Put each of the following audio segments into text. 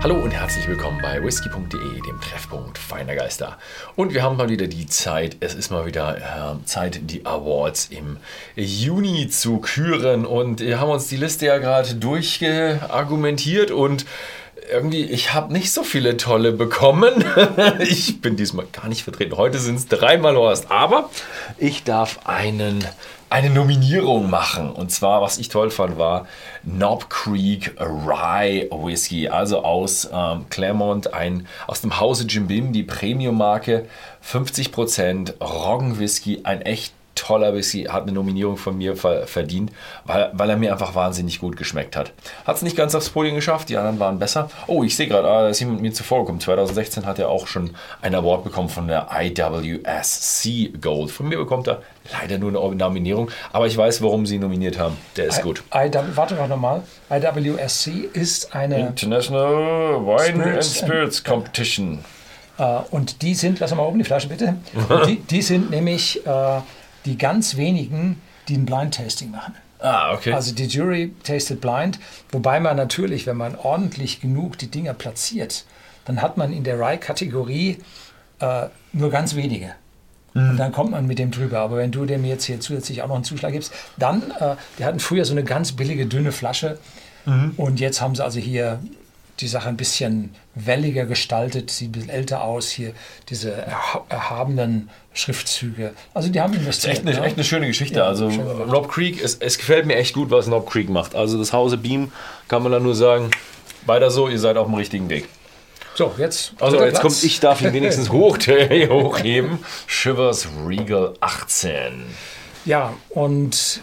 Hallo und herzlich willkommen bei whisky.de, dem Treffpunkt feiner Geister. Und wir haben mal wieder die Zeit, es ist mal wieder äh, Zeit, die Awards im Juni zu küren. Und wir haben uns die Liste ja gerade durchgeargumentiert und irgendwie, ich habe nicht so viele tolle bekommen. ich bin diesmal gar nicht vertreten. Heute sind es dreimal Horst. Aber ich darf einen eine Nominierung machen. Und zwar, was ich toll fand, war Knob Creek Rye Whisky, also aus ähm, Claremont, ein, aus dem Hause Jim Beam, die Premium-Marke, 50% Roggenwhisky, ein echt toller Whisky, hat eine Nominierung von mir verdient, weil, weil er mir einfach wahnsinnig gut geschmeckt hat. Hat es nicht ganz aufs Podium geschafft, die anderen waren besser. Oh, ich sehe gerade, ah, da ist jemand mir zuvor gekommen. 2016 hat er auch schon ein Award bekommen von der IWSC Gold. Von mir bekommt er leider nur eine Nominierung, aber ich weiß, warum sie ihn nominiert haben. Der ist I, gut. I, warte mal nochmal. IWSC ist eine International Wine Spirits and Spirits Competition. Uh, und die sind, lass mal oben die Flasche bitte. die, die sind nämlich uh, die ganz wenigen, die ein Blind Tasting machen. Ah, okay. Also die Jury tasted blind, wobei man natürlich, wenn man ordentlich genug die Dinger platziert, dann hat man in der Rye-Kategorie äh, nur ganz wenige. Mhm. Und dann kommt man mit dem drüber. Aber wenn du dem jetzt hier zusätzlich auch noch einen Zuschlag gibst, dann, äh, die hatten früher so eine ganz billige, dünne Flasche. Mhm. Und jetzt haben sie also hier die Sache ein bisschen welliger gestaltet, sieht ein bisschen älter aus. Hier diese erhabenen Schriftzüge. Also die haben investiert. Echt eine, ne? echt eine schöne Geschichte. Ja, also Rob Creek, es, es gefällt mir echt gut, was Rob Creek macht. Also das Hause Beam kann man da nur sagen, weiter so, ihr seid auf dem richtigen Weg. So, jetzt. Also jetzt kommt, ich darf ihn wenigstens hoch, hochheben. Shivers Regal 18. Ja, und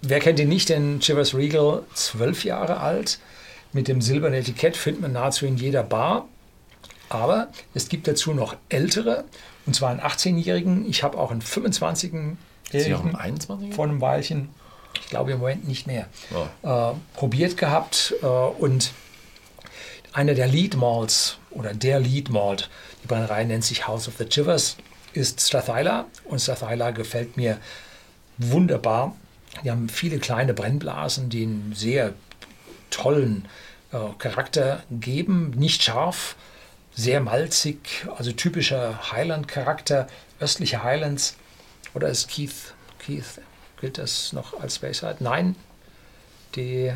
wer kennt ihn nicht, denn Shivers Regal, zwölf Jahre alt mit dem silbernen Etikett findet man nahezu in jeder Bar. Aber es gibt dazu noch ältere, und zwar einen 18-Jährigen. Ich habe auch einen 25-Jährigen vor einem Weilchen, ich glaube im Moment nicht mehr, oh. äh, probiert gehabt. Äh, und einer der Lead Malls oder der Lead Malt, die Brennerei nennt sich House of the Chivers, ist Strathyla. Und Strathyla gefällt mir wunderbar. Die haben viele kleine Brennblasen, die einen sehr tollen äh, Charakter geben. Nicht scharf, sehr malzig, also typischer Highland-Charakter, östliche Highlands. Oder ist Keith, Keith, gilt das noch als Bayside? Nein, die,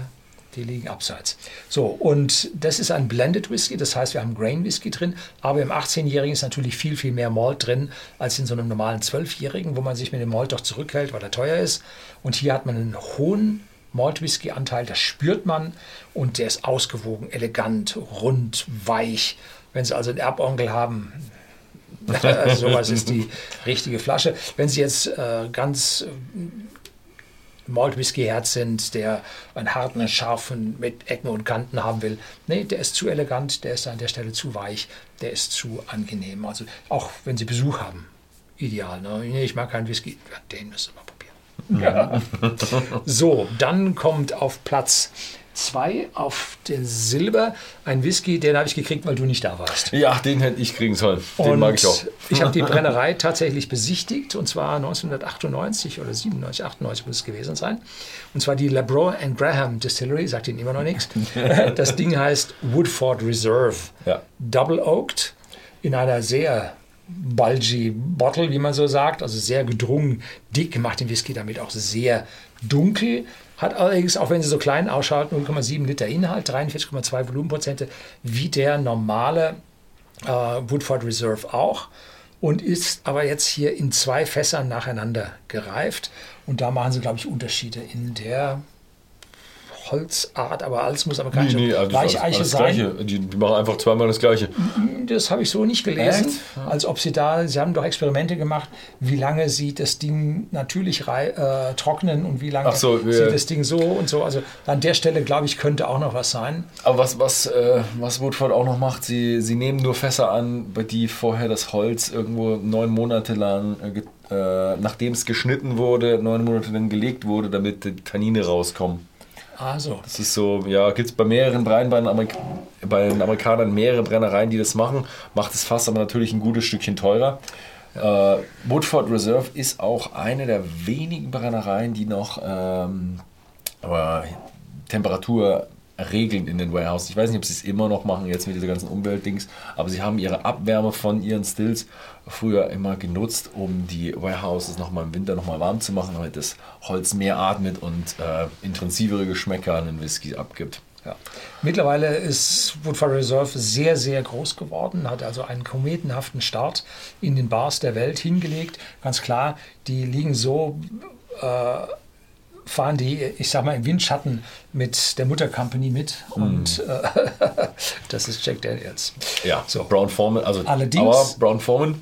die liegen abseits. So, und das ist ein Blended Whisky, das heißt, wir haben Grain Whisky drin, aber im 18-Jährigen ist natürlich viel, viel mehr Malt drin als in so einem normalen 12-Jährigen, wo man sich mit dem Malt doch zurückhält, weil er teuer ist. Und hier hat man einen hohen Malt-Whisky-Anteil, das spürt man und der ist ausgewogen, elegant, rund, weich. Wenn Sie also einen Erbonkel haben, also sowas ist die richtige Flasche. Wenn Sie jetzt äh, ganz äh, Malt Whisky Herz sind, der einen harten, scharfen mit Ecken und Kanten haben will. Nee, der ist zu elegant, der ist an der Stelle zu weich, der ist zu angenehm. Also auch wenn Sie Besuch haben, ideal. Ne? Nee, ich mag keinen Whisky, den müssen wir probieren. Ja. so, dann kommt auf Platz 2 auf den Silber ein Whisky, den habe ich gekriegt, weil du nicht da warst. Ja, den hätte ich kriegen sollen. Den und mag ich auch. Ich habe die Brennerei tatsächlich besichtigt und zwar 1998 oder 97, 98 muss es gewesen sein. Und zwar die Labro and Graham Distillery, sagt Ihnen immer noch nichts. Das Ding heißt Woodford Reserve. Ja. Double Oaked in einer sehr bulgy Bottle, wie man so sagt, also sehr gedrungen, dick, macht den Whisky damit auch sehr dunkel. Hat allerdings, auch wenn sie so klein ausschaut, 0,7 Liter Inhalt, 43,2 Volumenprozente, wie der normale äh, Woodford Reserve auch. Und ist aber jetzt hier in zwei Fässern nacheinander gereift. Und da machen sie, glaube ich, Unterschiede in der Holzart, aber alles muss amerikanische nee, nee, also Weicheiche alles, sein. Gleiche. Die, die, machen einfach zweimal das Gleiche. Das habe ich so nicht gelesen, Echt? als ob sie da, sie haben doch Experimente gemacht, wie lange sie das Ding natürlich äh, trocknen und wie lange so, sie ja. das Ding so und so. Also an der Stelle, glaube ich, könnte auch noch was sein. Aber was, was, äh, was Woodford auch noch macht, sie, sie nehmen nur Fässer an, bei die vorher das Holz irgendwo neun Monate lang äh, äh nachdem es geschnitten wurde, neun Monate lang gelegt wurde, damit die Tannine rauskommen. Also. Das ist so, ja, gibt es bei mehreren Breien, bei den, Amerik bei den Amerikanern mehrere Brennereien, die das machen. Macht es fast aber natürlich ein gutes Stückchen teurer. Äh, Woodford Reserve ist auch eine der wenigen Brennereien, die noch ähm, Temperatur Regeln in den Warehouses. Ich weiß nicht, ob sie es immer noch machen, jetzt mit dieser ganzen Umweltdings, aber sie haben ihre Abwärme von ihren Stills früher immer genutzt, um die Warehouses nochmal im Winter nochmal warm zu machen, damit das Holz mehr atmet und äh, intensivere Geschmäcker an den Whisky abgibt. Ja. Mittlerweile ist Woodford Reserve sehr, sehr groß geworden, hat also einen kometenhaften Start in den Bars der Welt hingelegt. Ganz klar, die liegen so, äh, fahren die, ich sag mal, im Windschatten mit der Muttercompany mit mm. und äh, das ist Jack Daniels. Ja, so. Brown Forman, also Allerdings, aber Brown Forman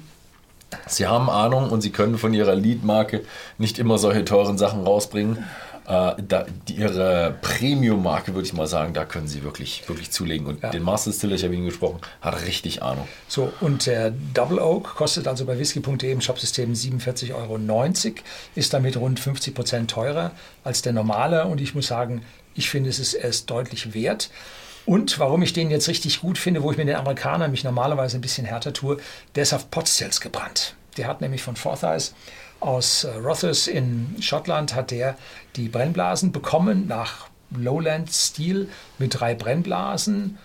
Sie haben Ahnung und Sie können von Ihrer Lead-Marke nicht immer solche teuren Sachen rausbringen. Äh, da, ihre Premium-Marke, würde ich mal sagen, da können sie wirklich, wirklich zulegen. Und ja. den Master Distiller, ich habe ihn gesprochen, hat richtig Ahnung. So, und der Double Oak kostet also bei whisky.de im Shopsystem 47,90 Euro, ist damit rund 50 Prozent teurer als der normale. Und ich muss sagen, ich finde, es ist erst deutlich wert. Und warum ich den jetzt richtig gut finde, wo ich mit den Amerikanern mich normalerweise ein bisschen härter tue, der ist auf Potstills gebrannt. Der hat nämlich von Forsyth aus äh, Rothes in Schottland hat der die Brennblasen bekommen nach Lowland-Stil mit drei Brennblasen.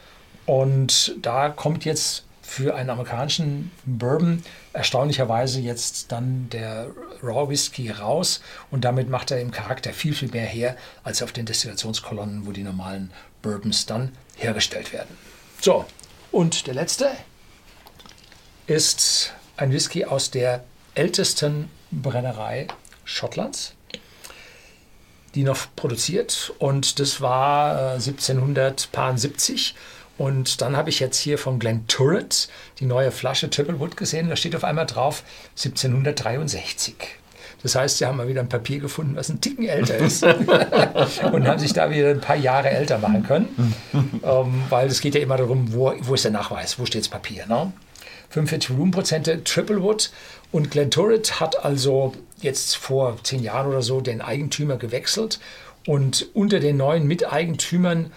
Und da kommt jetzt für einen amerikanischen Bourbon erstaunlicherweise jetzt dann der Raw Whisky raus und damit macht er im Charakter viel, viel mehr her als auf den Destillationskolonnen, wo die normalen Bourbons dann hergestellt werden. So, und der letzte ist ein Whisky aus der ältesten Brennerei Schottlands, die noch produziert. Und das war 1770. Äh, und dann habe ich jetzt hier von Glen Turret die neue Flasche Triple Wood gesehen. Da steht auf einmal drauf 1763. Das heißt, sie haben mal wieder ein Papier gefunden, was ein Ticken älter ist und haben sich da wieder ein paar Jahre älter machen können. ähm, weil es geht ja immer darum, wo, wo ist der Nachweis, wo steht das Papier. Ne? 45 Volumenprozente Triple Wood und Glen Turret hat also jetzt vor zehn Jahren oder so den Eigentümer gewechselt und unter den neuen Miteigentümern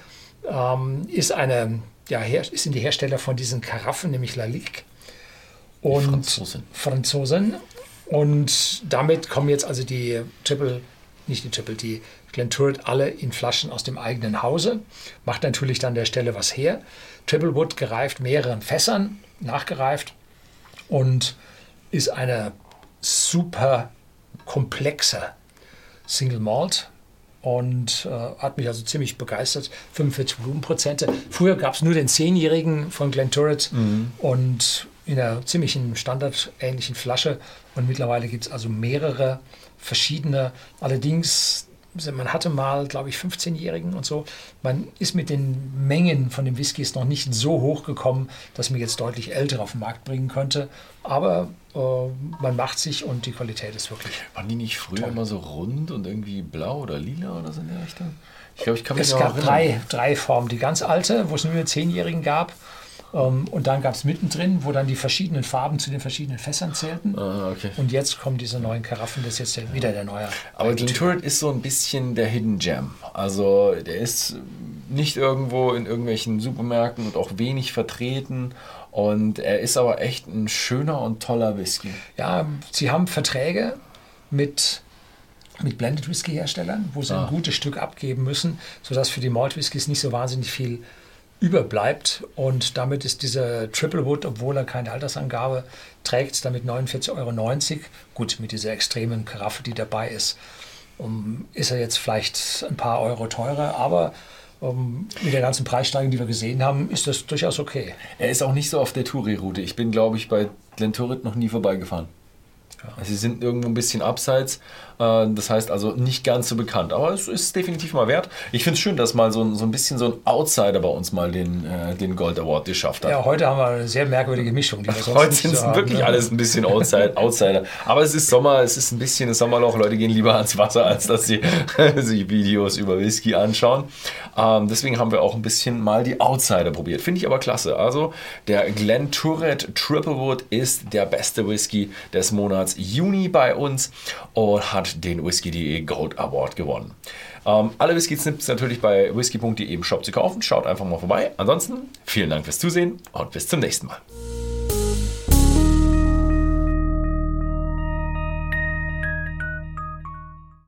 ähm, ist eine ja, her, sind die Hersteller von diesen Karaffen, nämlich Lalique und Franzosen. Franzosen. Und damit kommen jetzt also die Triple, nicht die Triple, die Glen Turret alle in Flaschen aus dem eigenen Hause. Macht natürlich dann der Stelle was her. Triple Wood gereift mehreren Fässern, nachgereift und ist eine super komplexe Single Malt und äh, hat mich also ziemlich begeistert. 45 Volumenprozente. Früher gab es nur den 10-jährigen von Glen Turret mhm. und in einer ziemlichen standardähnlichen Flasche. Und mittlerweile gibt es also mehrere verschiedene. Allerdings man hatte mal, glaube ich, 15-Jährigen und so. Man ist mit den Mengen von den Whiskys noch nicht so hoch gekommen, dass man jetzt deutlich ältere auf den Markt bringen könnte. Aber äh, man macht sich und die Qualität ist wirklich. Waren die nicht früher toll. immer so rund und irgendwie blau oder lila oder so in der Richtung? Ich glaube, ich kann mich Es gab drei, drei Formen. Die ganz alte, wo es nur 10-Jährigen gab. Ähm, und dann gab es mittendrin, wo dann die verschiedenen Farben zu den verschiedenen Fässern zählten. Ah, okay. Und jetzt kommen diese neuen Karaffen, das ist jetzt wieder der neue. Aber Glenturret ist so ein bisschen der Hidden Gem. Also der ist nicht irgendwo in irgendwelchen Supermärkten und auch wenig vertreten. Und er ist aber echt ein schöner und toller Whisky. Ja, sie haben Verträge mit mit Blended Whisky Herstellern, wo sie ah. ein gutes Stück abgeben müssen, sodass für die Malt Whiskys nicht so wahnsinnig viel überbleibt. Und damit ist dieser Triple Wood, obwohl er keine Altersangabe trägt, damit 49,90 Euro. Gut, mit dieser extremen Karaffe, die dabei ist, um, ist er jetzt vielleicht ein paar Euro teurer, aber um, mit der ganzen Preissteigerung, die wir gesehen haben, ist das durchaus okay. Er ist auch nicht so auf der Touri-Route. Ich bin, glaube ich, bei Glen Turret noch nie vorbeigefahren. Ja. Sie sind irgendwo ein bisschen abseits, äh, das heißt also nicht ganz so bekannt, aber es ist definitiv mal wert. Ich finde es schön, dass mal so ein, so ein bisschen so ein Outsider bei uns mal den, äh, den Gold Award geschafft hat. Ja, heute haben wir eine sehr merkwürdige Mischung. heute sind es wirklich ne? alles ein bisschen Outsider. aber es ist Sommer, es ist ein bisschen das Sommerloch. Leute gehen lieber ans Wasser, als dass sie sich Videos über Whisky anschauen. Ähm, deswegen haben wir auch ein bisschen mal die Outsider probiert. Finde ich aber klasse. Also der Glen Turret Triplewood ist der beste Whisky des Monats Juni bei uns und hat den Whisky.de Gold Award gewonnen. Ähm, alle Whisky-Snips natürlich bei whisky.de im Shop zu kaufen. Schaut einfach mal vorbei. Ansonsten vielen Dank fürs Zusehen und bis zum nächsten Mal.